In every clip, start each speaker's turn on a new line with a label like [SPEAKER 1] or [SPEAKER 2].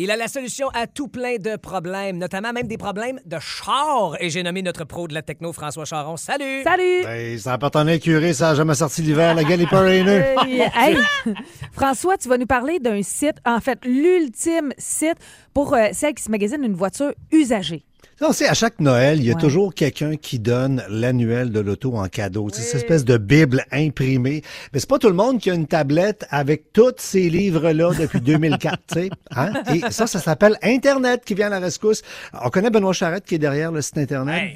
[SPEAKER 1] Il a la solution à tout plein de problèmes, notamment même des problèmes de char. Et j'ai nommé notre pro de la techno, François Charon. Salut!
[SPEAKER 2] Salut!
[SPEAKER 3] Hey, ça n'a pas ton curé, ça n'a jamais sorti l'hiver, la gueule est pas raineux.
[SPEAKER 2] Hey, hey. François, tu vas nous parler d'un site, en fait, l'ultime site pour euh, celles qui se magasinent une voiture usagée.
[SPEAKER 3] Non, c'est à chaque Noël, il y a
[SPEAKER 2] Ouais.
[SPEAKER 3] toujours quelqu'un qui donne l'annuel de l'auto en cadeau. C'est cette espèce de bible imprimée. Mais c'est pas tout le monde qui a une tablette avec tous ces livres-là depuis 2004, tu sais. Hein? Et ça, ça s'appelle Internet qui vient à la rescousse. On connaît Benoît Charrette qui est derrière le site Internet.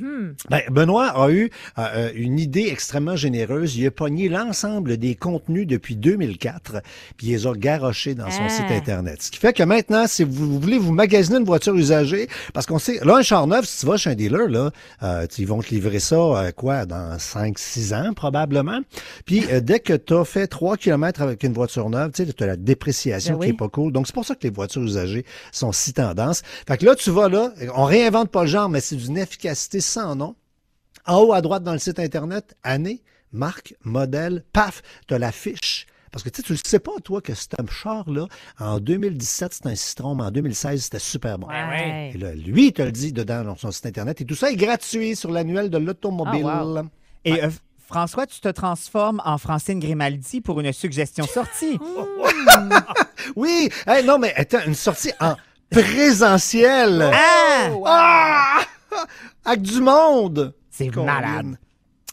[SPEAKER 3] Ben, Benoît a eu euh, euh, une idée extrêmement généreuse. Il a pogné l'ensemble des contenus depuis 2004, puis il les a garochés dans son
[SPEAKER 2] Ah.
[SPEAKER 3] site Internet. Ce qui fait que maintenant, si vous voulez vous magasiner une voiture usagée, parce qu'on sait, là, un char neuf, si tu vas chez un dealer, là, euh, tu- ils vont te livrer ça, euh, quoi, dans 5-6 ans, probablement. Puis, euh, dès que tu as fait 3 km avec une voiture neuve, tu sais, as la dépréciation
[SPEAKER 2] Ben
[SPEAKER 3] qui est pas cool. Donc, c'est pour ça que les voitures usagées sont si tendances. Fait que là, tu vas là, on réinvente pas le genre, mais c'est d'une efficacité sans nom. En haut à droite dans le site Internet, année, marque, modèle, paf, tu as la fiche. Parce que tu sais, tu le sais pas, toi, que ce char-là, en 2017, c'était un Citron, mais en 2016, c'était super bon.
[SPEAKER 2] Ouais.
[SPEAKER 3] Et là, lui, il te le dit dedans dans son site Internet. Et tout ça est gratuit sur l'annuel de l'automobile.
[SPEAKER 2] Ah, wow.
[SPEAKER 4] Et euh, François, tu te transformes en Francine Grimaldi pour une suggestion sortie.
[SPEAKER 3] Oui! Hey, non, mais attends, une sortie en présentiel.
[SPEAKER 4] Ah!
[SPEAKER 3] Ah! Avec du monde!
[SPEAKER 4] C'est malade.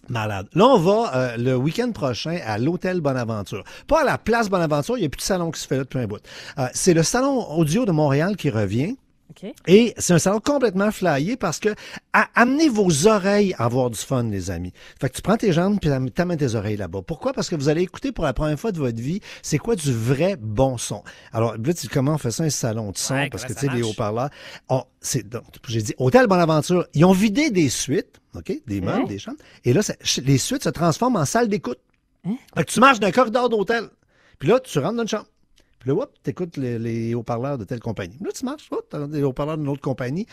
[SPEAKER 3] Malade. Là, on va euh, le week-end prochain à l'Hôtel Bonaventure. Pas à la place Bonaventure, il n'y a plus de salon qui se fait là depuis un bout. Euh, c'est le salon audio de Montréal qui revient. Et c'est un salon complètement flyé parce que à- amenez vos oreilles à avoir du fun, les amis. Fait que tu prends tes jambes puis t'amènes tes oreilles là-bas. Pourquoi? Parce que vous allez écouter pour la première fois de votre vie, c'est quoi du vrai bon son. Alors, là, tu comment on fait ça, un salon de son,
[SPEAKER 1] Ouais,
[SPEAKER 3] parce que tu sais, les haut-parleurs. j'ai dit, Hôtel Bonaventure, ils ont vidé des suites, OK? Des meubles,
[SPEAKER 2] Hein?
[SPEAKER 3] des chambres. Et là, ça- les suites se transforment en salle d'écoute.
[SPEAKER 2] Hein?
[SPEAKER 3] Fait que tu marches d'un corridor d'hôtel. Puis là, tu rentres dans une chambre. Puis là, hop, t'écoutes les, les haut-parleurs de telle compagnie. Là, tu marches, hop, t'as des haut-parleurs d'une autre compagnie.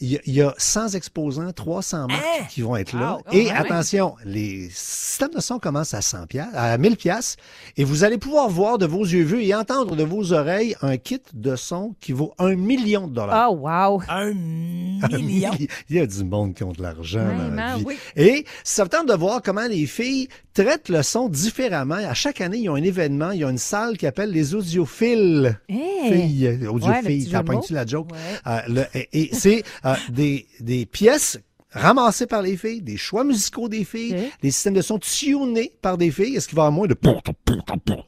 [SPEAKER 3] Il y, a, il y a 100 exposants, 300 marques
[SPEAKER 1] Hein?
[SPEAKER 3] qui vont être là.
[SPEAKER 1] Ah,
[SPEAKER 3] et
[SPEAKER 1] ouais.
[SPEAKER 3] attention, les systèmes de son commencent à 100 piastres, à 1000 piastres. Et vous allez pouvoir voir de vos yeux vus et entendre de vos oreilles un kit de son qui vaut un million de dollars.
[SPEAKER 2] Oh, wow!
[SPEAKER 1] Un
[SPEAKER 3] Un
[SPEAKER 1] million?
[SPEAKER 3] milli- Il y a du monde qui ont de l'argent dans la vie.
[SPEAKER 2] oui.
[SPEAKER 3] Et ça tente de voir comment les filles traitent le son différemment. À chaque année, ils ont un événement, il y a une salle qui appelle les audiophiles.
[SPEAKER 2] Hey.
[SPEAKER 3] Filles,
[SPEAKER 2] Ouais, le
[SPEAKER 3] audiophiles, pointé
[SPEAKER 2] mots.
[SPEAKER 3] la joke?
[SPEAKER 2] Ouais.
[SPEAKER 3] Euh, le- et et c'est euh, des, des pièces ramassées par les filles, des choix musicaux des filles, des systèmes de son tunés par des filles. Est-ce qu'il va y avoir moins de?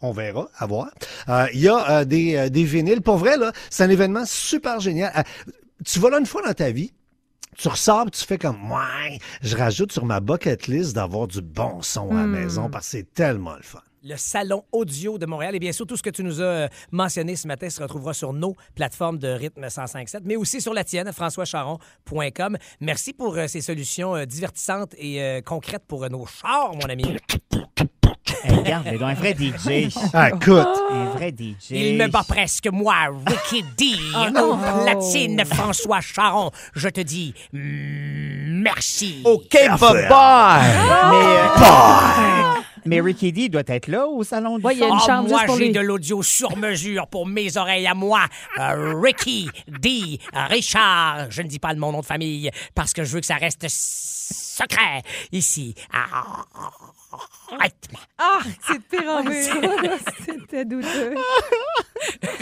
[SPEAKER 3] On verra, à voir. Euh, Il y a euh, des, euh, des vinyles. Pour vrai, là, c'est un événement super génial. Euh, tu vas là une fois dans ta vie, tu ressors, puis tu fais comme, ouais, je rajoute sur ma bucket list d'avoir du bon son à la maison parce que c'est tellement le fun.
[SPEAKER 1] le salon audio de Montréal. Et bien sûr, tout ce que tu nous as euh, mentionné ce matin se retrouvera sur nos plateformes de rythme 1057, mais aussi sur la tienne, françoischaron.com. Merci pour euh, ces solutions euh, divertissantes et concrètes pour nos chars, mon ami.
[SPEAKER 4] Hey, regarde, mais donc un vrai DJ.
[SPEAKER 3] Ah, écoute,
[SPEAKER 4] Un vrai DJ.
[SPEAKER 1] Il me bat presque, moi, Ricky D. Au platine, François Charon. Je te dis mm, merci.
[SPEAKER 4] OK, bye-bye! Mais, euh, mais Ricky D doit être là au salon du
[SPEAKER 2] Ouais, il y a
[SPEAKER 4] son.
[SPEAKER 2] une
[SPEAKER 1] Ah,
[SPEAKER 2] chambre
[SPEAKER 1] moi, j'ai
[SPEAKER 2] lui.
[SPEAKER 1] de l'audio sur mesure pour mes oreilles à moi. Euh, Ricky D. Richard. Je ne dis pas le mon nom de famille parce que je veux que ça reste secret ici. rythme.
[SPEAKER 2] Ah, c'est pire en. C'était douteux.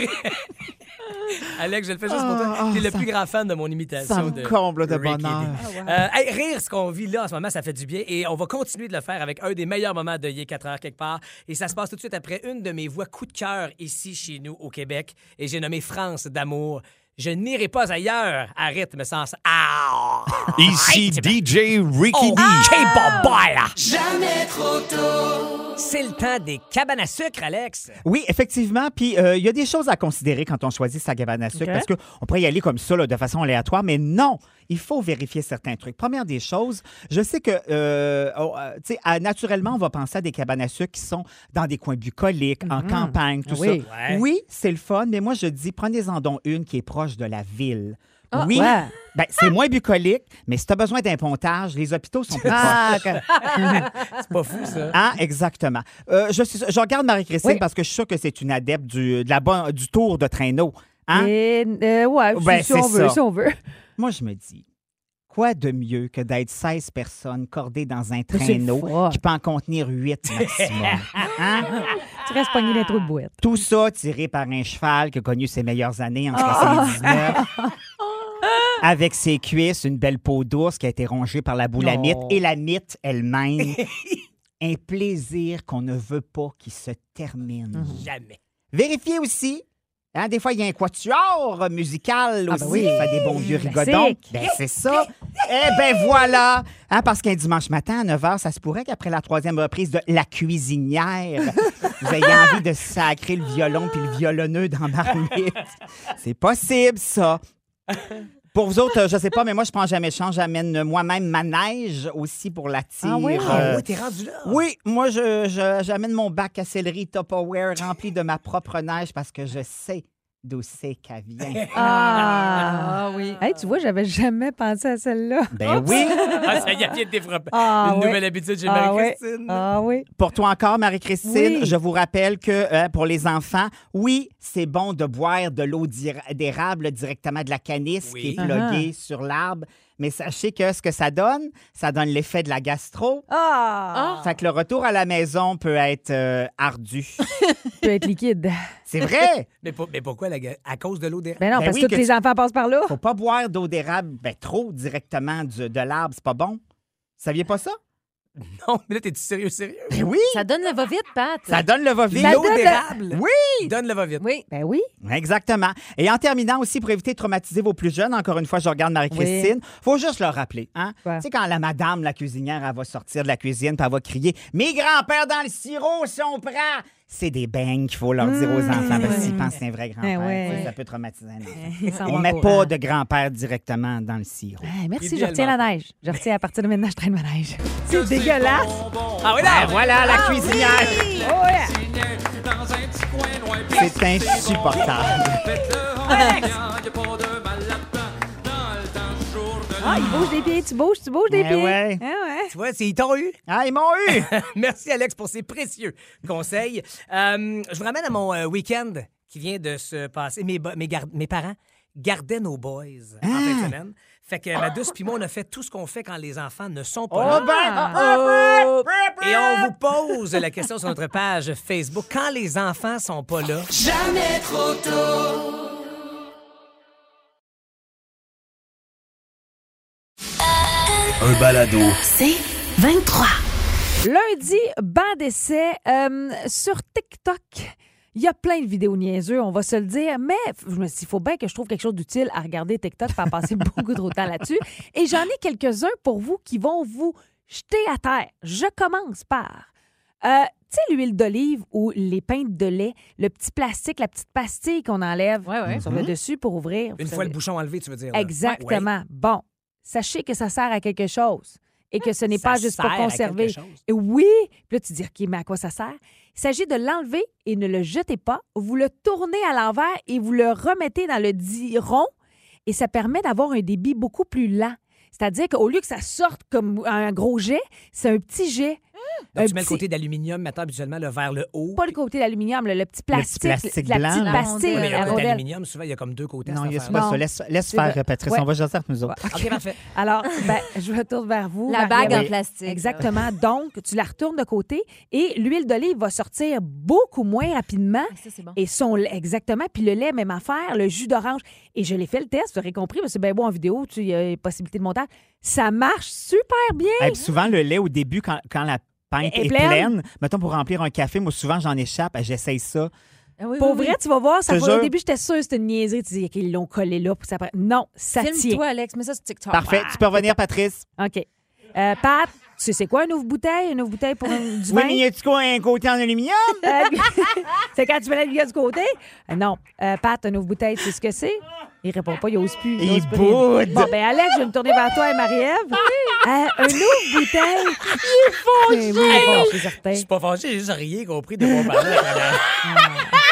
[SPEAKER 1] Alex, je le fais juste pour toi. T'es le plus grand fan de mon imitation
[SPEAKER 4] Ça me
[SPEAKER 1] de
[SPEAKER 4] comble de
[SPEAKER 1] Ricky
[SPEAKER 4] bonheur.
[SPEAKER 1] D. Euh, hey, rire, ce qu'on vit là en ce moment, ça fait du bien. Et on va continuer de le faire avec un des meilleurs moments de Yé 4 heures quelque part. Et ça se passe tout de suite après une de mes voix coup de cœur ici chez nous au Québec. Et j'ai nommé France d'amour. Je n'irai pas ailleurs à rythme sans... Ah!
[SPEAKER 5] Ici. DJ Ricky D.
[SPEAKER 1] OK, bye-bye! Jamais trop tôt! C'est le temps des cabanes à sucre, Alex.
[SPEAKER 4] Oui, effectivement. Puis euh, il y a des choses à considérer quand on choisit sa cabane à sucre parce qu'on pourrait y aller comme ça, là, de façon aléatoire, mais non, il faut vérifier certains trucs. Première des choses, je sais que, euh, oh, euh, tu sais, à- naturellement, on va penser à des cabanes à sucre qui sont dans des coins bucoliques, en campagne, tout
[SPEAKER 2] Oui.
[SPEAKER 4] ça.
[SPEAKER 1] Ouais.
[SPEAKER 4] Oui, c'est le fun, mais moi, je dis, prenez-en donc une qui est proche de la ville. Oui.
[SPEAKER 2] Ouais.
[SPEAKER 4] Ben, c'est moins bucolique, mais si tu as besoin d'un pontage, les hôpitaux sont plus
[SPEAKER 2] Ah,
[SPEAKER 4] proches.
[SPEAKER 1] C'est pas fou, ça.
[SPEAKER 4] Ah, exactement. Euh, je, suis- je regarde Marie-Christine
[SPEAKER 2] Oui.
[SPEAKER 4] parce que je suis sûr que c'est une adepte du, de la bonne- du tour de traîneau. Hein?
[SPEAKER 2] Et, euh, ouais,
[SPEAKER 4] Ben,
[SPEAKER 2] si, si on
[SPEAKER 4] c'est
[SPEAKER 2] veut,
[SPEAKER 4] ça.
[SPEAKER 2] si on veut.
[SPEAKER 4] Moi, je me dis, quoi de mieux que d'être 16 personnes cordées dans un
[SPEAKER 2] C'est
[SPEAKER 4] traîneau qui peut en contenir 8 maximum? Hein?
[SPEAKER 2] Tu restes pogné dans les trous de boîte.
[SPEAKER 4] Tout ça tiré par un cheval qui a connu ses meilleures années en
[SPEAKER 2] Ah.
[SPEAKER 4] 79. Avec ses cuisses, une belle peau d'ours qui a été rongée par la boulamite
[SPEAKER 2] Oh.
[SPEAKER 4] et la mythe elle-même. un plaisir qu'on ne veut pas qui se termine.
[SPEAKER 2] Mhm.
[SPEAKER 1] Jamais.
[SPEAKER 4] Vérifiez aussi. hein, des fois, il y a un quatuor musical
[SPEAKER 2] Ah,
[SPEAKER 4] aussi
[SPEAKER 2] ben oui.
[SPEAKER 4] qui fait des bons vieux
[SPEAKER 2] Classique.
[SPEAKER 4] rigodons. Ben, c'est ça. Eh ben voilà. Hein, parce qu'un dimanche matin à 9 h, ça se pourrait qu'après la troisième reprise de La cuisinière, vous ayez envie de sacrer le violon puis le violonneux dans Marmite. C'est possible, ça. Pour vous autres, euh, je sais pas, mais moi, je prends jamais chance. J'amène moi-même ma neige aussi pour la tire.
[SPEAKER 2] Ah oui?
[SPEAKER 4] euh,
[SPEAKER 1] Ah oui, t'es rendu là.
[SPEAKER 4] oui, moi, je, je- j'amène mon bac à céleri Tupperware rempli de ma propre neige parce que je sais d'où c'est qu'elle vient.
[SPEAKER 2] Ah, oui. Hey, tu vois, j'avais jamais pensé à celle-là.
[SPEAKER 4] Ben oui.
[SPEAKER 1] Ah, ça y est, vient de développer
[SPEAKER 2] Ah,
[SPEAKER 1] une
[SPEAKER 2] oui.
[SPEAKER 1] nouvelle habitude chez
[SPEAKER 2] Ah.
[SPEAKER 1] Marie-Christine.
[SPEAKER 2] Ah oui.
[SPEAKER 4] Pour toi encore, Marie-Christine,
[SPEAKER 2] Oui.
[SPEAKER 4] je vous rappelle que euh, pour les enfants, oui, c'est bon de boire de l'eau d'érable directement de la canisse
[SPEAKER 1] Oui.
[SPEAKER 4] qui est pluguée sur l'arbre. Mais sachez que ce que ça donne, ça donne l'effet de la gastro.
[SPEAKER 2] Ah!
[SPEAKER 4] Fait que le retour à la maison peut être euh, ardu.
[SPEAKER 2] peut être liquide.
[SPEAKER 4] C'est vrai!
[SPEAKER 1] Mais, pour- mais pourquoi? la, ga- à cause de l'eau d'érable?
[SPEAKER 2] Ben non,
[SPEAKER 4] Ben
[SPEAKER 2] parce
[SPEAKER 4] oui,
[SPEAKER 2] que tous les
[SPEAKER 4] tu-
[SPEAKER 2] enfants passent par là.
[SPEAKER 4] Faut pas boire d'eau d'érable ben, trop directement du- de l'arbre, c'est pas bon. Vous saviez pas ça?
[SPEAKER 1] Non, mais là, t'es-tu sérieux, sérieux?
[SPEAKER 4] Ben oui!
[SPEAKER 6] Ça donne le va-vite, Pat.
[SPEAKER 4] Ça donne le va-vite.
[SPEAKER 2] Ça
[SPEAKER 1] L'eau
[SPEAKER 2] donne-
[SPEAKER 1] d'érable?
[SPEAKER 4] Oui!
[SPEAKER 1] Donne le va-vite.
[SPEAKER 6] Oui.
[SPEAKER 2] Ben oui.
[SPEAKER 4] Exactement. Et en terminant aussi, pour éviter de traumatiser vos plus jeunes, encore une fois, je regarde Marie-Christine, faut juste leur rappeler. Hein? Tu sais, quand la madame, la cuisinière, elle va sortir de la cuisine puis elle va crier « Mes grands-pères dans le sirop, si on prend! » C'est des beignes qu'il faut leur dire aux enfants parce qu'ils pensent que c'est un vrai grand-père.
[SPEAKER 2] Eh ouais.
[SPEAKER 4] Sais, Ça peut traumatiser un enfant. On
[SPEAKER 2] vont
[SPEAKER 4] met pas
[SPEAKER 2] courant.
[SPEAKER 4] de grand-père directement dans le sirop.
[SPEAKER 2] Hey, merci, je retiens la neige. Je retiens à partir de maintenant, je traîne ma neige. C'est dégueulasse.
[SPEAKER 1] Ah oui,
[SPEAKER 4] Ben
[SPEAKER 1] là!
[SPEAKER 4] voilà la cuisinière!
[SPEAKER 2] Oh.
[SPEAKER 4] C'est insupportable.
[SPEAKER 2] Ah, il bouge des pieds, tu bouges, tu bouges des
[SPEAKER 4] Eh
[SPEAKER 2] pieds.
[SPEAKER 4] ouais.
[SPEAKER 2] Ah ouais.
[SPEAKER 1] Tu vois, c'est- ils t'ont eu.
[SPEAKER 4] Ah, ils m'ont eu!
[SPEAKER 1] Merci, Alex, pour ces précieux conseils. Euh, je vous ramène à mon euh, week-end qui vient de se passer. Mes, mes, parents gardaient nos boys en fin de semaine. Fait que ma douce puis moi, on a fait tout ce qu'on fait quand les enfants ne sont pas
[SPEAKER 4] Oh
[SPEAKER 1] là.
[SPEAKER 4] ben!
[SPEAKER 1] Et on vous pose la question sur notre page Facebook. Quand les enfants sont pas là,
[SPEAKER 7] Un balado.
[SPEAKER 8] C'est 23.
[SPEAKER 2] Lundi, banc d'essai euh, sur TikTok. Il y a plein de vidéos niaiseux, on va se le dire, mais je me suis dit, il faut bien que je trouve quelque chose d'utile à regarder TikTok, pas passer beaucoup trop de temps là-dessus. Et j'en ai quelques-uns pour vous qui vont vous jeter à terre. Je commence par, euh, tu sais, l'huile d'olive ou les pintes de lait, le petit plastique, la petite pastille qu'on enlève
[SPEAKER 6] Ouais, ouais.
[SPEAKER 2] sur le dessus pour ouvrir.
[SPEAKER 1] une fois le bouchon enlevé, tu veux dire? là?
[SPEAKER 2] Exactement. Bon, sachez que ça sert à quelque chose et que ce n'est pas juste pour conserver. Et Oui. Puis là, tu dis, OK, mais à quoi ça sert? Il s'agit de l'enlever et ne le jetez pas. Vous le tournez à l'envers et vous le remettez dans le dit rond et ça permet d'avoir un débit beaucoup plus lent. C'est-à-dire qu'au lieu que ça sorte comme un gros jet, c'est un petit jet.
[SPEAKER 1] Donc,
[SPEAKER 2] Un
[SPEAKER 1] tu mets le
[SPEAKER 2] petit-
[SPEAKER 1] côté d'aluminium, maintenant, habituellement, le vers le haut.
[SPEAKER 2] Pas le côté d'aluminium, le, le petit plastique.
[SPEAKER 4] plastique
[SPEAKER 2] la
[SPEAKER 4] blanc,
[SPEAKER 2] petite
[SPEAKER 4] là.
[SPEAKER 2] pastille,
[SPEAKER 6] La
[SPEAKER 1] Mais
[SPEAKER 2] la
[SPEAKER 1] le
[SPEAKER 2] rondelle.
[SPEAKER 1] d'aluminium, souvent, il y a comme deux côtés.
[SPEAKER 4] Non, il y a
[SPEAKER 2] Non.
[SPEAKER 4] ça. Laisse, laisse faire,
[SPEAKER 2] vrai.
[SPEAKER 4] Patrice.
[SPEAKER 2] Ouais.
[SPEAKER 4] On va jaser avec nous autres.
[SPEAKER 1] OK, parfait.
[SPEAKER 2] Alors, ben, je retourne vers vous.
[SPEAKER 6] La bague en plastique.
[SPEAKER 2] Exactement. Donc, tu la retournes de côté et l'huile d'olive va sortir beaucoup moins rapidement.
[SPEAKER 6] Ah, Ça, c'est bon.
[SPEAKER 2] Et son lait, exactement. Puis le lait, même affaire, le jus d'orange. Et je l'ai fait le test, vous aurez compris, parce que c'est bien beau en vidéo, tu il y a possibilité de montage. Ça marche super bien.
[SPEAKER 4] Et puis souvent, le lait, au début, quand, quand la pinte
[SPEAKER 2] Est
[SPEAKER 4] est,
[SPEAKER 2] pleine?
[SPEAKER 4] pleine, mettons pour remplir un café, moi, souvent, j'en échappe. J'essaye ça.
[SPEAKER 6] Ah oui,
[SPEAKER 2] Pour
[SPEAKER 6] oui,
[SPEAKER 2] vrai, tu vas voir, ça va- au début, j'étais sûre que c'était une niaiserie. Tu dis qu'ils l'ont collé là pour ça. prenne- Non, ça
[SPEAKER 6] oui.
[SPEAKER 2] tient.
[SPEAKER 6] Filme-toi, Alex, mets ça sur TikTok.
[SPEAKER 4] Parfait. Tu peux revenir, Patrice.
[SPEAKER 2] OK. Euh, Pat, tu sais c'est quoi une ouvre-bouteille? Une ouvre-bouteille pour un, du
[SPEAKER 4] Oui,
[SPEAKER 2] vin?
[SPEAKER 4] mais y a-tu quoi, un côté en aluminium?
[SPEAKER 2] Euh, c'est quand tu mets la du côté? Euh, non. Euh, Pat, une ouvre-bouteille, tu sais ce que c'est? Il répond pas, il ose plus.
[SPEAKER 4] Il boude.
[SPEAKER 2] Bon, ben Alex, je vais me tourner vers toi et Marie-Ève. Euh, une ouvre-bouteille. Il faut Oui, bon, je suis certain.
[SPEAKER 1] Je suis pas fâché, j'ai juste rien compris de mon parler.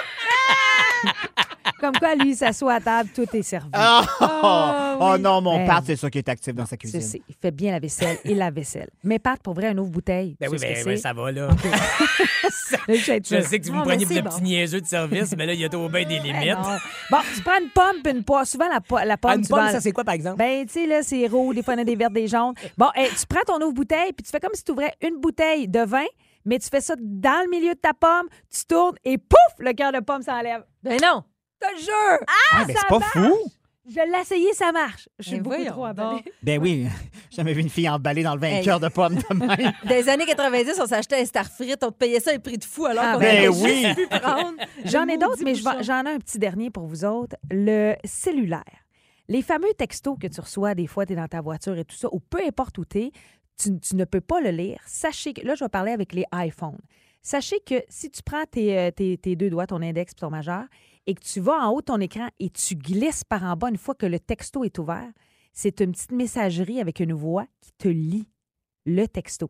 [SPEAKER 2] Comme quoi, lui, il s'assoit à table, tout est servi.
[SPEAKER 4] Oh,
[SPEAKER 2] Ah,
[SPEAKER 4] oh
[SPEAKER 2] oui.
[SPEAKER 4] non, mon
[SPEAKER 2] Ben,
[SPEAKER 4] Pat, c'est ça qui est actif dans sa
[SPEAKER 2] Je
[SPEAKER 4] cuisine.
[SPEAKER 2] sais, il fait bien la vaisselle et la vaisselle. Mais Pat, pour vrai, un ouvre bouteille.
[SPEAKER 1] Ben oui, ben, ben, ça va, là.
[SPEAKER 2] Là, je sais
[SPEAKER 1] Je que vous me preniez pour le petit niaiseux de service, mais là, il y a au bien des
[SPEAKER 2] Ben
[SPEAKER 1] limites.
[SPEAKER 2] non. Bon, tu prends une pomme puis une poire. Souvent, la, po- la pomme,
[SPEAKER 1] Ah, une pomme,
[SPEAKER 2] vas-
[SPEAKER 1] ça, c'est quoi, par exemple?
[SPEAKER 2] Ben, tu sais, là, c'est rouge, des fois, en a des vertes, des jaunes. Bon, hey, tu prends ton ouvre-bouteille, puis tu fais comme si tu ouvrais une bouteille de vin, mais tu fais ça dans le milieu de ta pomme, tu tournes et pouf, le cœur de pomme s'enlève.
[SPEAKER 6] Ben non.
[SPEAKER 2] Je te jure!
[SPEAKER 4] Ah,
[SPEAKER 2] ça
[SPEAKER 4] c'est pas
[SPEAKER 2] marche.
[SPEAKER 4] fou.
[SPEAKER 2] Je l'ai essayé, ça marche. Je suis
[SPEAKER 6] Ben
[SPEAKER 2] beaucoup
[SPEAKER 6] voyons
[SPEAKER 2] trop
[SPEAKER 6] donc.
[SPEAKER 2] emballée.
[SPEAKER 4] Ben oui, j'ai jamais vu une fille emballée dans le
[SPEAKER 6] Hey.
[SPEAKER 4] vainqueur de pommes de même.
[SPEAKER 6] Dans les années 90, on s'achetait un star frites, on te payait ça à prix de fou alors
[SPEAKER 2] Ah,
[SPEAKER 6] qu'on
[SPEAKER 4] ben
[SPEAKER 6] avait
[SPEAKER 4] oui.
[SPEAKER 6] juste pu prendre.
[SPEAKER 2] J'en ai
[SPEAKER 6] Le
[SPEAKER 2] d'autres, mais je vais-
[SPEAKER 6] bouchon.
[SPEAKER 2] j'en ai un petit dernier pour vous autres. Le cellulaire. Les fameux textos que tu reçois des fois, tu es dans ta voiture et tout ça, ou peu importe où tu es, tu, tu ne peux pas le lire. Sachez que, là, je vais parler avec les iPhones. Sachez que si tu prends tes, euh, tes- tes deux doigts, ton index et ton majeur, et que tu vas en haut de ton écran et tu glisses par en bas une fois que le texto est ouvert, c'est une petite messagerie avec une voix qui te lit le texto.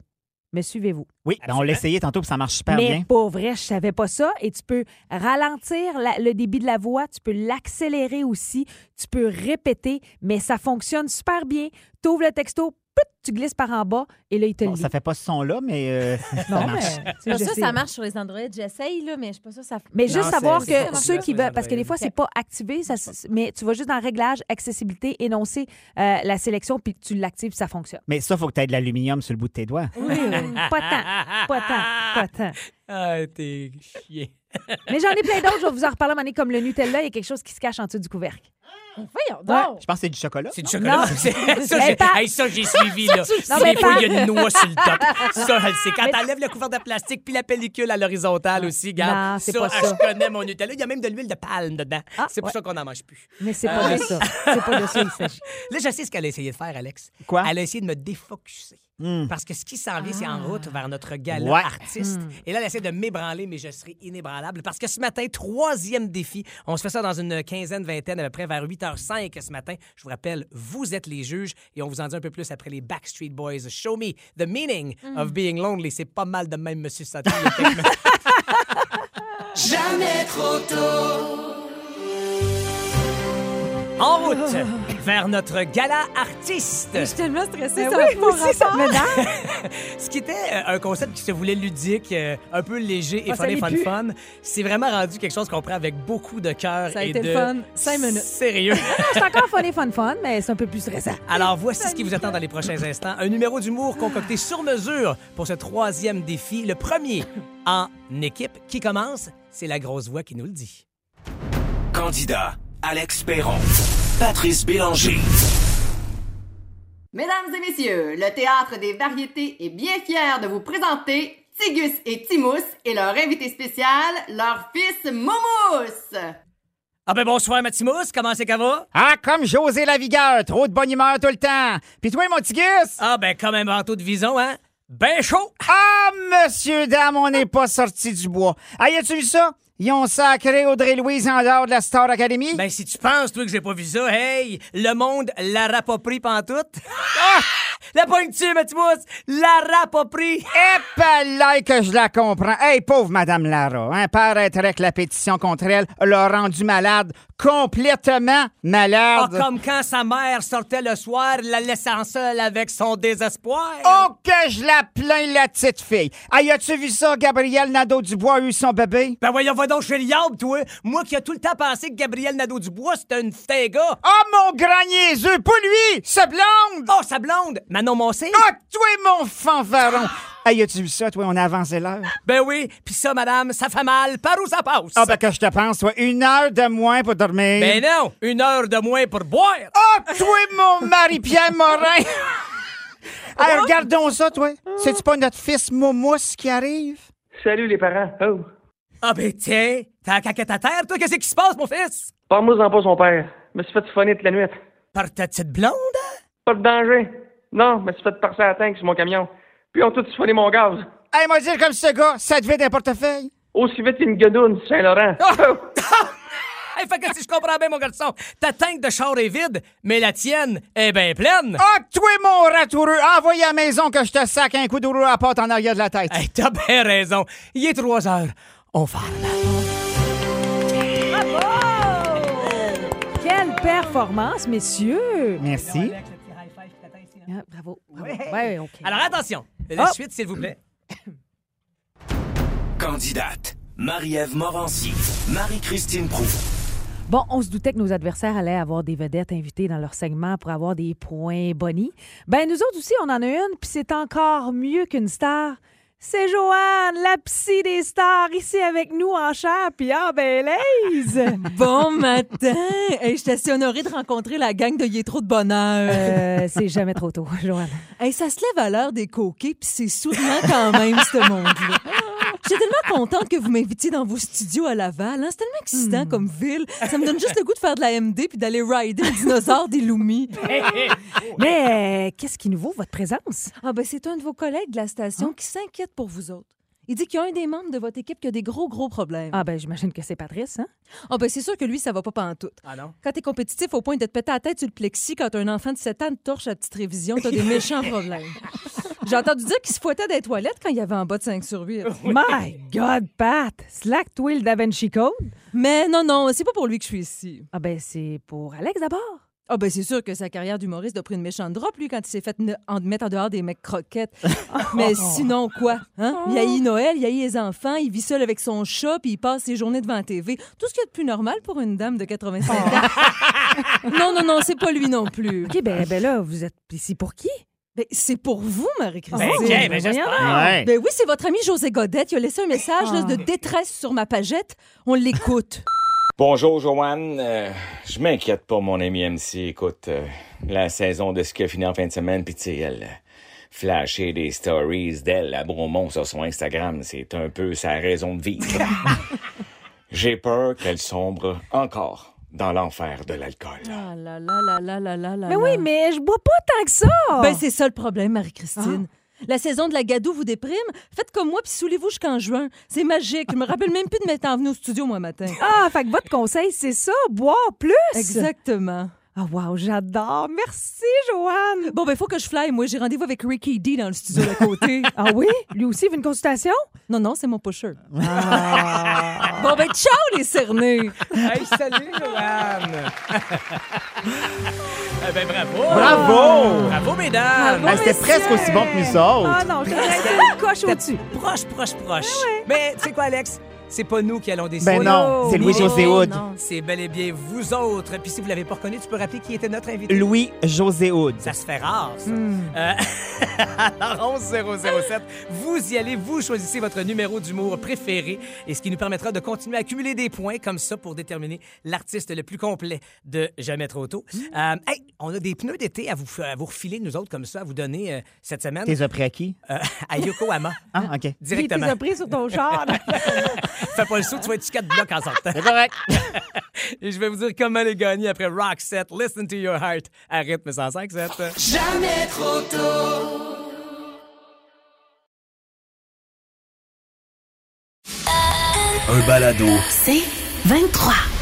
[SPEAKER 2] Me suivez-vous?
[SPEAKER 4] Oui, ben, on l'a essayé tantôt, puis ça marche super
[SPEAKER 2] Mais
[SPEAKER 4] bien.
[SPEAKER 2] pour vrai, je savais pas ça. Et tu peux ralentir la- le débit de la voix, tu peux l'accélérer aussi, tu peux répéter, mais ça fonctionne super bien. Tu ouvres le texto, tu glisses par en bas et là, il te
[SPEAKER 4] Bon,
[SPEAKER 2] lit.
[SPEAKER 4] ça fait pas ce son-là, mais euh, ça
[SPEAKER 2] non,
[SPEAKER 4] marche.
[SPEAKER 2] mais,
[SPEAKER 6] ça, ça marche sur les Android. J'essaye, là, mais je suis pas sûre que ça.
[SPEAKER 2] Mais
[SPEAKER 1] Non,
[SPEAKER 2] juste savoir que ceux qui veulent, parce que des fois, c'est pas activé, ça, mais tu vas juste dans Réglage, accessibilité, énoncer euh, la sélection, puis tu l'actives, ça fonctionne.
[SPEAKER 4] Mais ça, faut que tu aies de l'aluminium sur le bout de tes doigts.
[SPEAKER 2] Oui, oui. Pas tant, pas tant, pas tant.
[SPEAKER 1] Ah, t'es chier.
[SPEAKER 2] Mais j'en ai plein d'autres, je vais vous en reparler à un moment donné, comme le Nutella, il y a quelque chose qui se cache en dessous du couvercle.
[SPEAKER 6] Voyons
[SPEAKER 2] Ouais.
[SPEAKER 6] donc.
[SPEAKER 4] Je pense que c'est du chocolat.
[SPEAKER 1] C'est du chocolat.
[SPEAKER 2] Non.
[SPEAKER 1] C'est- ça, j'ai
[SPEAKER 2] pas-
[SPEAKER 1] hey, ça, j'ai suivi, là.
[SPEAKER 2] Non, mais
[SPEAKER 1] Des fois,
[SPEAKER 2] pas-
[SPEAKER 1] il y a une noix sur le top. Ça, elle sait. Quand
[SPEAKER 2] Mais-
[SPEAKER 1] t'enlèves le couvert de plastique puis la pellicule à l'horizontale aussi, regarde.
[SPEAKER 2] Non, c'est pas
[SPEAKER 1] ça,
[SPEAKER 2] ça.
[SPEAKER 1] je connais mon Nutella. Il y a même de l'huile de palme dedans.
[SPEAKER 2] Ah,
[SPEAKER 1] c'est pour
[SPEAKER 2] ouais.
[SPEAKER 1] ça qu'on n'en mange plus.
[SPEAKER 2] Mais c'est pas de ça. C'est pas de ça il s'agit.
[SPEAKER 1] Là, je sais ce qu'elle a essayé de faire, Alex.
[SPEAKER 4] Quoi?
[SPEAKER 1] Elle a essayé de me défocuser.
[SPEAKER 4] Hmm.
[SPEAKER 1] Parce que ce qui s'en vient, c'est en route vers notre gala
[SPEAKER 4] Ouais.
[SPEAKER 1] artiste.
[SPEAKER 2] Hmm.
[SPEAKER 1] Et là, elle essaie de m'ébranler, mais je serai inébranlable. Parce que ce matin, troisième défi, on se fait ça dans une quinzaine, vingtaine, à peu près vers 8h05 ce matin. Je vous rappelle, vous êtes les juges et on vous en dit un peu plus après les Backstreet Boys. Show me the meaning
[SPEAKER 2] Hmm.
[SPEAKER 1] of being lonely. C'est pas mal de même, Monsieur y a quelques minutes. En route vers notre gala artiste.
[SPEAKER 6] Je suis tellement stressée, ça
[SPEAKER 2] oui, moi aussi, ça me.
[SPEAKER 1] Ce qui était euh, un concept qui se voulait ludique, euh, un peu léger et
[SPEAKER 2] Ah, ça
[SPEAKER 1] fun et
[SPEAKER 2] l'est
[SPEAKER 1] fun
[SPEAKER 2] plus.
[SPEAKER 1] fun, c'est vraiment rendu quelque chose qu'on prend avec beaucoup de cœur
[SPEAKER 6] Ça a
[SPEAKER 1] et
[SPEAKER 6] été
[SPEAKER 1] de
[SPEAKER 6] le fun. Cinq minutes.
[SPEAKER 1] Sérieux.
[SPEAKER 2] C'est encore fun et fun fun, mais c'est un peu plus stressant.
[SPEAKER 1] Alors voici ce qui vous attend dans les prochains instants. Un numéro d'humour concocté sur mesure pour ce troisième défi. Le premier en équipe qui commence, c'est la grosse voix qui nous le dit.
[SPEAKER 7] Candidat Alex Perron. Patrice Bélanger.
[SPEAKER 9] Mesdames et messieurs, le Théâtre des Variétés est bien fier de vous présenter Tigus et Timous et leur invité spécial, leur fils Momous.
[SPEAKER 1] Ah ben bonsoir Matimous, comment c'est qu'elle va?
[SPEAKER 4] Ah, comme José Lavigueur, trop de bonne humeur tout le temps. Puis toi, mon petit Gus?
[SPEAKER 1] Ah ben comme un manteau de vison, hein? Ben chaud!
[SPEAKER 4] Ah, monsieur, dame, on n'est pas sorti du bois. Ah, y a-tu vu ça? Ils ont sacré Audrey-Louise en dehors de la Star Academy?
[SPEAKER 1] Ben si tu penses, toi, que j'ai pas vu ça, hey, le monde l'aura pas pris pantoute. Ah! La pointe-tu, Matimous? L'aura pas pris.
[SPEAKER 4] Eh, palais que je la comprends. Hey, pauvre Madame Lara, hein, paraîtrait que la pétition contre elle l'a rendue malade, complètement malade.
[SPEAKER 1] comme quand sa mère sortait le soir, la laissant seule avec son désespoir.
[SPEAKER 4] Oh, que je la plains, la petite fille. Ah, as-tu vu ça? Gabriel Nadeau-Dubois a eu son bébé?
[SPEAKER 1] Ben voyons, va donc chez le diable, toi. Moi qui a tout le temps pensé que Gabriel Nadeau-Dubois, c'était une fée gars.
[SPEAKER 4] Oh, mon grand niaiseux, pas lui, sa blonde!
[SPEAKER 1] Oh, sa blonde! Manon Moncé?
[SPEAKER 4] Ah, toi, mon fanfaron! Hey, as-tu vu ça, toi? On a avancé l'heure.
[SPEAKER 1] Ben oui, pis ça, madame, ça fait mal. Par où ça passe?
[SPEAKER 4] Ah, ben, que je te pense, toi. Une heure de moins pour dormir.
[SPEAKER 1] Ben non, une heure de moins pour boire.
[SPEAKER 4] Ah, toi, mon Marie-Pierre Morin! hey, regardons ça, toi. C'est-tu pas notre fils Momous qui arrive?
[SPEAKER 10] Salut les parents. Oh.
[SPEAKER 1] Ah ben tiens, t'as la caquette à terre, toi, qu'est-ce qui se passe, mon fils?
[SPEAKER 10] Parle-moi-en pas son père. Je me suis fait siphonner toute la nuit.
[SPEAKER 1] Par ta petite blonde? hein?
[SPEAKER 10] Pas de danger. Non, je me suis fait passer à la tank sur mon camion. Puis ils ont tous siphonné mon gaz.
[SPEAKER 4] Hey, m'a dire comme ce gars, ça te vide un portefeuille?
[SPEAKER 10] Aussi vite qu'une guedoune, Saint-Laurent. Oh.
[SPEAKER 1] Hey, fait que si je comprends bien, mon garçon, ta tank de char est vide, mais la tienne est bien pleine.
[SPEAKER 4] Ah, toi, mon ratoureux, envoie à la maison que je te sac un coup de rouleau à la pâte en arrière de la tête.
[SPEAKER 1] Hey, t'as bien raison. Il est trois heures. On parle.
[SPEAKER 2] performance, messieurs.
[SPEAKER 4] Merci.
[SPEAKER 2] Ah, bravo. bravo. Ouais.
[SPEAKER 1] Alors attention, la
[SPEAKER 2] Oh.
[SPEAKER 1] suite, s'il vous plaît.
[SPEAKER 7] Candidate. Marie-Ève Morancy. Marie-Christine Prou.
[SPEAKER 2] Bon, on se doutait que nos adversaires allaient avoir des vedettes invitées dans leur segment pour avoir des points bonnies. Ben, nous autres aussi, on en a une, puis c'est encore mieux qu'une star. C'est Joanne, la psy des stars, ici avec nous en chair, puis en belaise.
[SPEAKER 6] Bon matin! Hey, je suis assez honorée de rencontrer la gang de Y est trop de bonheur.
[SPEAKER 2] Euh, c'est jamais trop tôt, Joanne.
[SPEAKER 6] Hey, ça se lève à l'heure des coquets, puis c'est souriant quand même, ce monde-là. J'étais tellement contente que vous m'invitiez dans vos studios à Laval. hein. C'est tellement excitant comme ville. Ça me donne juste le goût de faire de la MD puis d'aller rider le dinosaure des Loomis.
[SPEAKER 2] Mais euh, qu'est-ce qui nous vaut votre présence?
[SPEAKER 6] Ah ben c'est un de vos collègues de la station qui s'inquiète pour vous autres. Il dit qu'il y a un des membres de votre équipe qui a des gros, gros problèmes.
[SPEAKER 2] Ah ben j'imagine que c'est Patrice, hein?
[SPEAKER 6] Ah ben c'est sûr que lui, ça va pas pantoute.
[SPEAKER 1] Ah non?
[SPEAKER 6] Quand t'es compétitif au point de te péter la tête sur le plexi quand un enfant de 7 ans te torche à petite révision, t'as des méchants problèmes. J'ai entendu dire qu'il se fouettait des toilettes quand il y avait en bas de 5 sur 8.
[SPEAKER 2] My God, Pat! Slack Twill Da Vinci Code?
[SPEAKER 6] Mais non, non, c'est pas pour lui que je suis ici.
[SPEAKER 2] Ah ben c'est pour Alex d'abord.
[SPEAKER 6] Ah ben c'est sûr que sa carrière d'humoriste a pris une méchante drop, lui, quand il s'est fait ne- en, mettre en dehors des mecs croquettes. Mais sinon, quoi? Hein? Il haït Noël, il haït les enfants, il vit seul avec son chat, puis il passe ses journées devant la TV. Tout ce qu'il y a de plus normal pour une dame de 85 ans. non, non, non, c'est pas lui non plus.
[SPEAKER 2] OK, ben, ben là, vous êtes ici pour qui?
[SPEAKER 6] Ben, c'est pour vous, Marie-Christine.
[SPEAKER 1] Ben, OK, ben.
[SPEAKER 4] Ouais.
[SPEAKER 6] Ben oui, c'est votre ami José Godette. Il a laissé un message là, de détresse sur ma pagette. On l'écoute.
[SPEAKER 11] Bonjour, Joanne. Euh, je m'inquiète pour mon ami MC. Écoute, euh, la saison de ce qui a fini en fin de semaine, puis tu sais, elle euh, flasher des stories d'elle à Bromont sur son Instagram, c'est un peu sa raison de vivre. J'ai peur qu'elle sombre encore dans l'enfer de l'alcool.
[SPEAKER 6] Ah là là là là là là là.
[SPEAKER 2] Mais oui, mais je bois pas tant que ça!
[SPEAKER 6] Ben c'est ça le problème, Marie-Christine. La saison de la gadoue vous déprime? Faites comme moi puis saoulez-vous jusqu'en juin. C'est magique. Je me rappelle même plus de m'être envenue au studio moi matin.
[SPEAKER 2] Ah, fait que votre conseil, c'est ça, boire plus!
[SPEAKER 6] Exactement.
[SPEAKER 2] Ah, wow, j'adore! Merci, Joanne!
[SPEAKER 6] Bon, ben, faut que je fly. Moi, j'ai rendez-vous avec Ricky D dans le studio d'à côté.
[SPEAKER 2] Ah oui? Lui aussi, il veut une consultation?
[SPEAKER 6] Non, non, c'est mon pusher. Bon, ben, ciao, les cernés!
[SPEAKER 1] Hey, salut, Joanne! Eh ben, bravo!
[SPEAKER 4] Bravo!
[SPEAKER 1] Bravo, mesdames!
[SPEAKER 4] Ben, C'était presque aussi bon que nous autres.
[SPEAKER 2] Ah non, je une coche au-dessus.
[SPEAKER 1] Proche, proche, proche. Mais tu sais quoi, Alex? C'est pas nous qui allons décider.
[SPEAKER 4] Ben non, c'est Louis-José Hood.
[SPEAKER 1] C'est bel et bien vous autres. Puis si vous l'avez pas reconnu, tu peux rappeler qui était notre invité.
[SPEAKER 4] Louis-José Hood.
[SPEAKER 1] Ça se fait rare, ça. Euh, alors, 11007, vous y allez, vous choisissez votre numéro d'humour préféré et ce qui nous permettra de continuer à accumuler des points comme ça pour déterminer l'artiste le plus complet de Jamais trop tôt. Euh, hey, on a des pneus d'été à vous, à vous refiler, nous autres, comme ça, à vous donner euh, cette semaine.
[SPEAKER 4] T'es as pris à qui?
[SPEAKER 1] Euh, à Yokohama.
[SPEAKER 4] Ah, OK.
[SPEAKER 1] Directement.
[SPEAKER 2] t'a pris sur ton char.
[SPEAKER 1] Fais pas le saut, tu vas être quatre blocs en sortant.
[SPEAKER 4] C'est correct.
[SPEAKER 1] Et je vais vous dire comment les gagner après Rock Set, Listen to Your Heart à rythme 105.7.
[SPEAKER 7] Jamais trop tôt. Un balado.
[SPEAKER 8] C'est 23.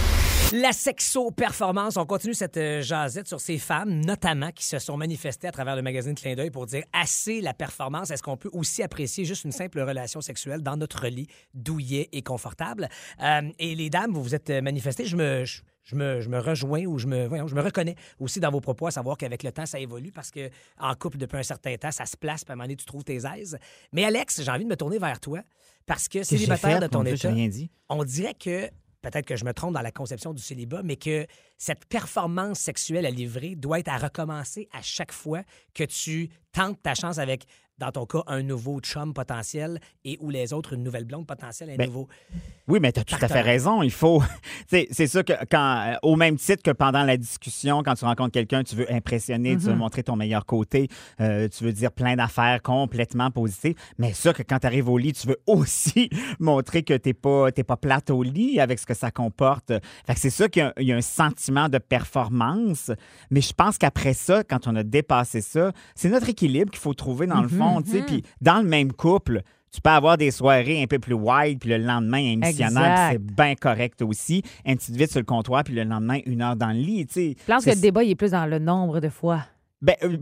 [SPEAKER 1] La sexo-performance, on continue cette euh, jasette sur ces femmes, notamment qui se sont manifestées à travers le magazine Clin d'œil pour dire assez la performance. Est-ce qu'on peut aussi apprécier juste une simple relation sexuelle dans notre lit douillet et confortable? Euh, et les dames, vous vous êtes euh, manifestées. Je me. je- je me, je me rejoins ou je me, voyons, je me reconnais aussi dans vos propos à savoir qu'avec le temps, ça évolue parce que en couple, depuis un certain temps, ça se place, puis à un moment donné, tu trouves tes aises. Mais Alex, j'ai envie de me tourner vers toi parce que célibataire de ton état,
[SPEAKER 4] rien dit.
[SPEAKER 1] on dirait que peut-être que je me trompe dans la conception du célibat, mais que cette performance sexuelle à livrer doit être à recommencer à chaque fois que tu tentes ta chance avec, dans ton cas, un nouveau chum potentiel et ou les autres, une nouvelle blonde potentielle, un
[SPEAKER 4] Ben,
[SPEAKER 1] nouveau.
[SPEAKER 4] Oui, mais tu as tout à fait raison. Il faut. C'est sûr que quand, euh, au même titre que pendant la discussion, quand tu rencontres quelqu'un, tu veux impressionner, tu veux montrer ton meilleur côté, euh, tu veux dire plein d'affaires complètement positives. Mais ça, que quand tu arrives au lit, tu veux aussi montrer que tu n'es pas, pas plate au lit avec ce que ça comporte. Fait que c'est sûr qu'il y, a un sentiment de performance. Mais je pense qu'après ça, quand on a dépassé ça, c'est notre équilibre qu'il faut trouver dans le fond. tu sais. Puis dans le même couple, tu peux avoir des soirées un peu plus wide, puis le lendemain, un missionnaire, c'est bien correct aussi. Un petit vite sur le comptoir, puis le lendemain, une heure dans le lit.
[SPEAKER 2] Je pense que le débat, il est plus dans le nombre de fois.
[SPEAKER 4] Ben, euh,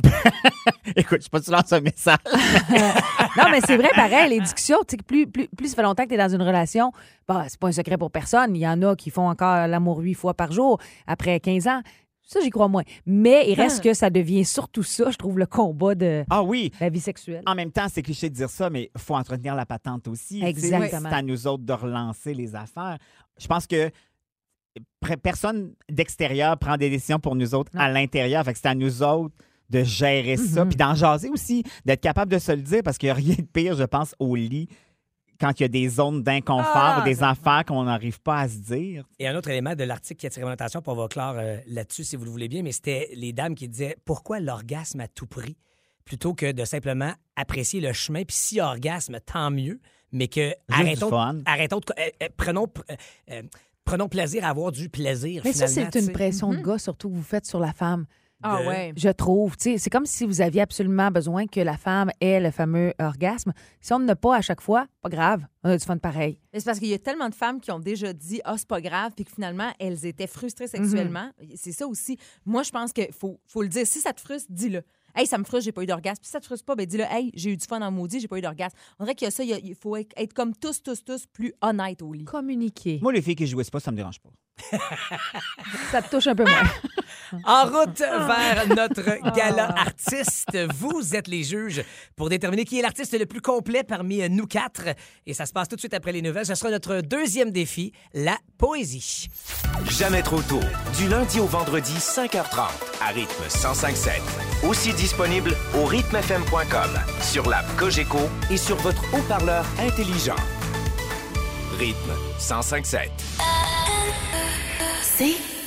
[SPEAKER 4] Écoute, je sais pas si tu lances un message?
[SPEAKER 2] Non, mais c'est vrai, pareil, les discussions, tu sais, que plus, plus, plus ça fait longtemps que tu es dans une relation, bah, c'est pas un secret pour personne. Il y en a qui font encore l'amour huit fois par jour après 15 ans. Ça, j'y crois moins. Mais il reste
[SPEAKER 6] Ah.
[SPEAKER 2] que ça devient surtout ça, je trouve, le combat de
[SPEAKER 4] Ah oui.
[SPEAKER 2] la vie sexuelle.
[SPEAKER 4] En même temps, c'est cliché de dire ça, mais il faut entretenir la patente aussi. Tu sais,
[SPEAKER 2] Exactement.
[SPEAKER 4] C'est à nous autres de relancer les affaires. Je pense que pr- personne d'extérieur prend des décisions pour nous autres à l'intérieur. Fait que c'est à nous autres de gérer ça,
[SPEAKER 2] Mhm.
[SPEAKER 4] puis d'en jaser aussi, d'être capable de se le dire, parce qu'il n'y a rien de pire, je pense, au lit, quand il y a des zones d'inconfort
[SPEAKER 1] Ah,
[SPEAKER 4] ou des affaires qu'on n'arrive pas à se dire.
[SPEAKER 1] Et un autre élément de l'article qui a attiré mon attention, on va clore euh, là-dessus si vous le voulez bien, mais c'était les dames qui disaient pourquoi l'orgasme à tout prix plutôt que de simplement apprécier le chemin. Puis si orgasme, tant mieux, mais que arrêtons,
[SPEAKER 4] fun.
[SPEAKER 1] arrêtons de- euh, euh, prenons, euh, euh, prenons plaisir à avoir du plaisir.
[SPEAKER 2] Mais ça, c'est une pression de gars, surtout que vous faites sur la femme.
[SPEAKER 6] Ah
[SPEAKER 1] De-
[SPEAKER 6] ouais.
[SPEAKER 2] Je trouve. Tu sais, C'est comme si vous aviez absolument besoin que la femme ait le fameux orgasme. Si on ne l'a pas à chaque fois, pas grave. On a du fun pareil.
[SPEAKER 6] Mais C'est parce qu'il y a tellement de femmes qui ont déjà dit Ah, c'est pas grave, puis que finalement, elles étaient frustrées sexuellement. C'est ça aussi. Moi, je pense qu'il faut, faut le dire. Si ça te frustre, dis-le. Hey, ça me frustre, j'ai pas eu d'orgasme. Puis si ça te frustre pas, ben dis-le. Hey, j'ai eu du fun en maudit, j'ai pas eu d'orgasme. On dirait qu'il y a ça, il faut être être comme tous, tous, tous plus honnêtes au lit.
[SPEAKER 2] Communiquer.
[SPEAKER 4] Moi, les filles qui jouissent pas, ça me dérange pas.
[SPEAKER 2] Ça te touche un peu moins.
[SPEAKER 1] En route vers notre gala artiste, vous êtes les juges pour déterminer qui est l'artiste le plus complet parmi nous quatre. Et ça se passe tout de suite après les nouvelles. Ce sera notre deuxième défi, la poésie.
[SPEAKER 7] Jamais trop tôt. Du lundi au vendredi, 5h30, à rythme 105.7. Aussi disponible au rythmefm.com, sur l'app Cogeco et sur votre haut-parleur intelligent. Rythme 105.7.
[SPEAKER 8] C'est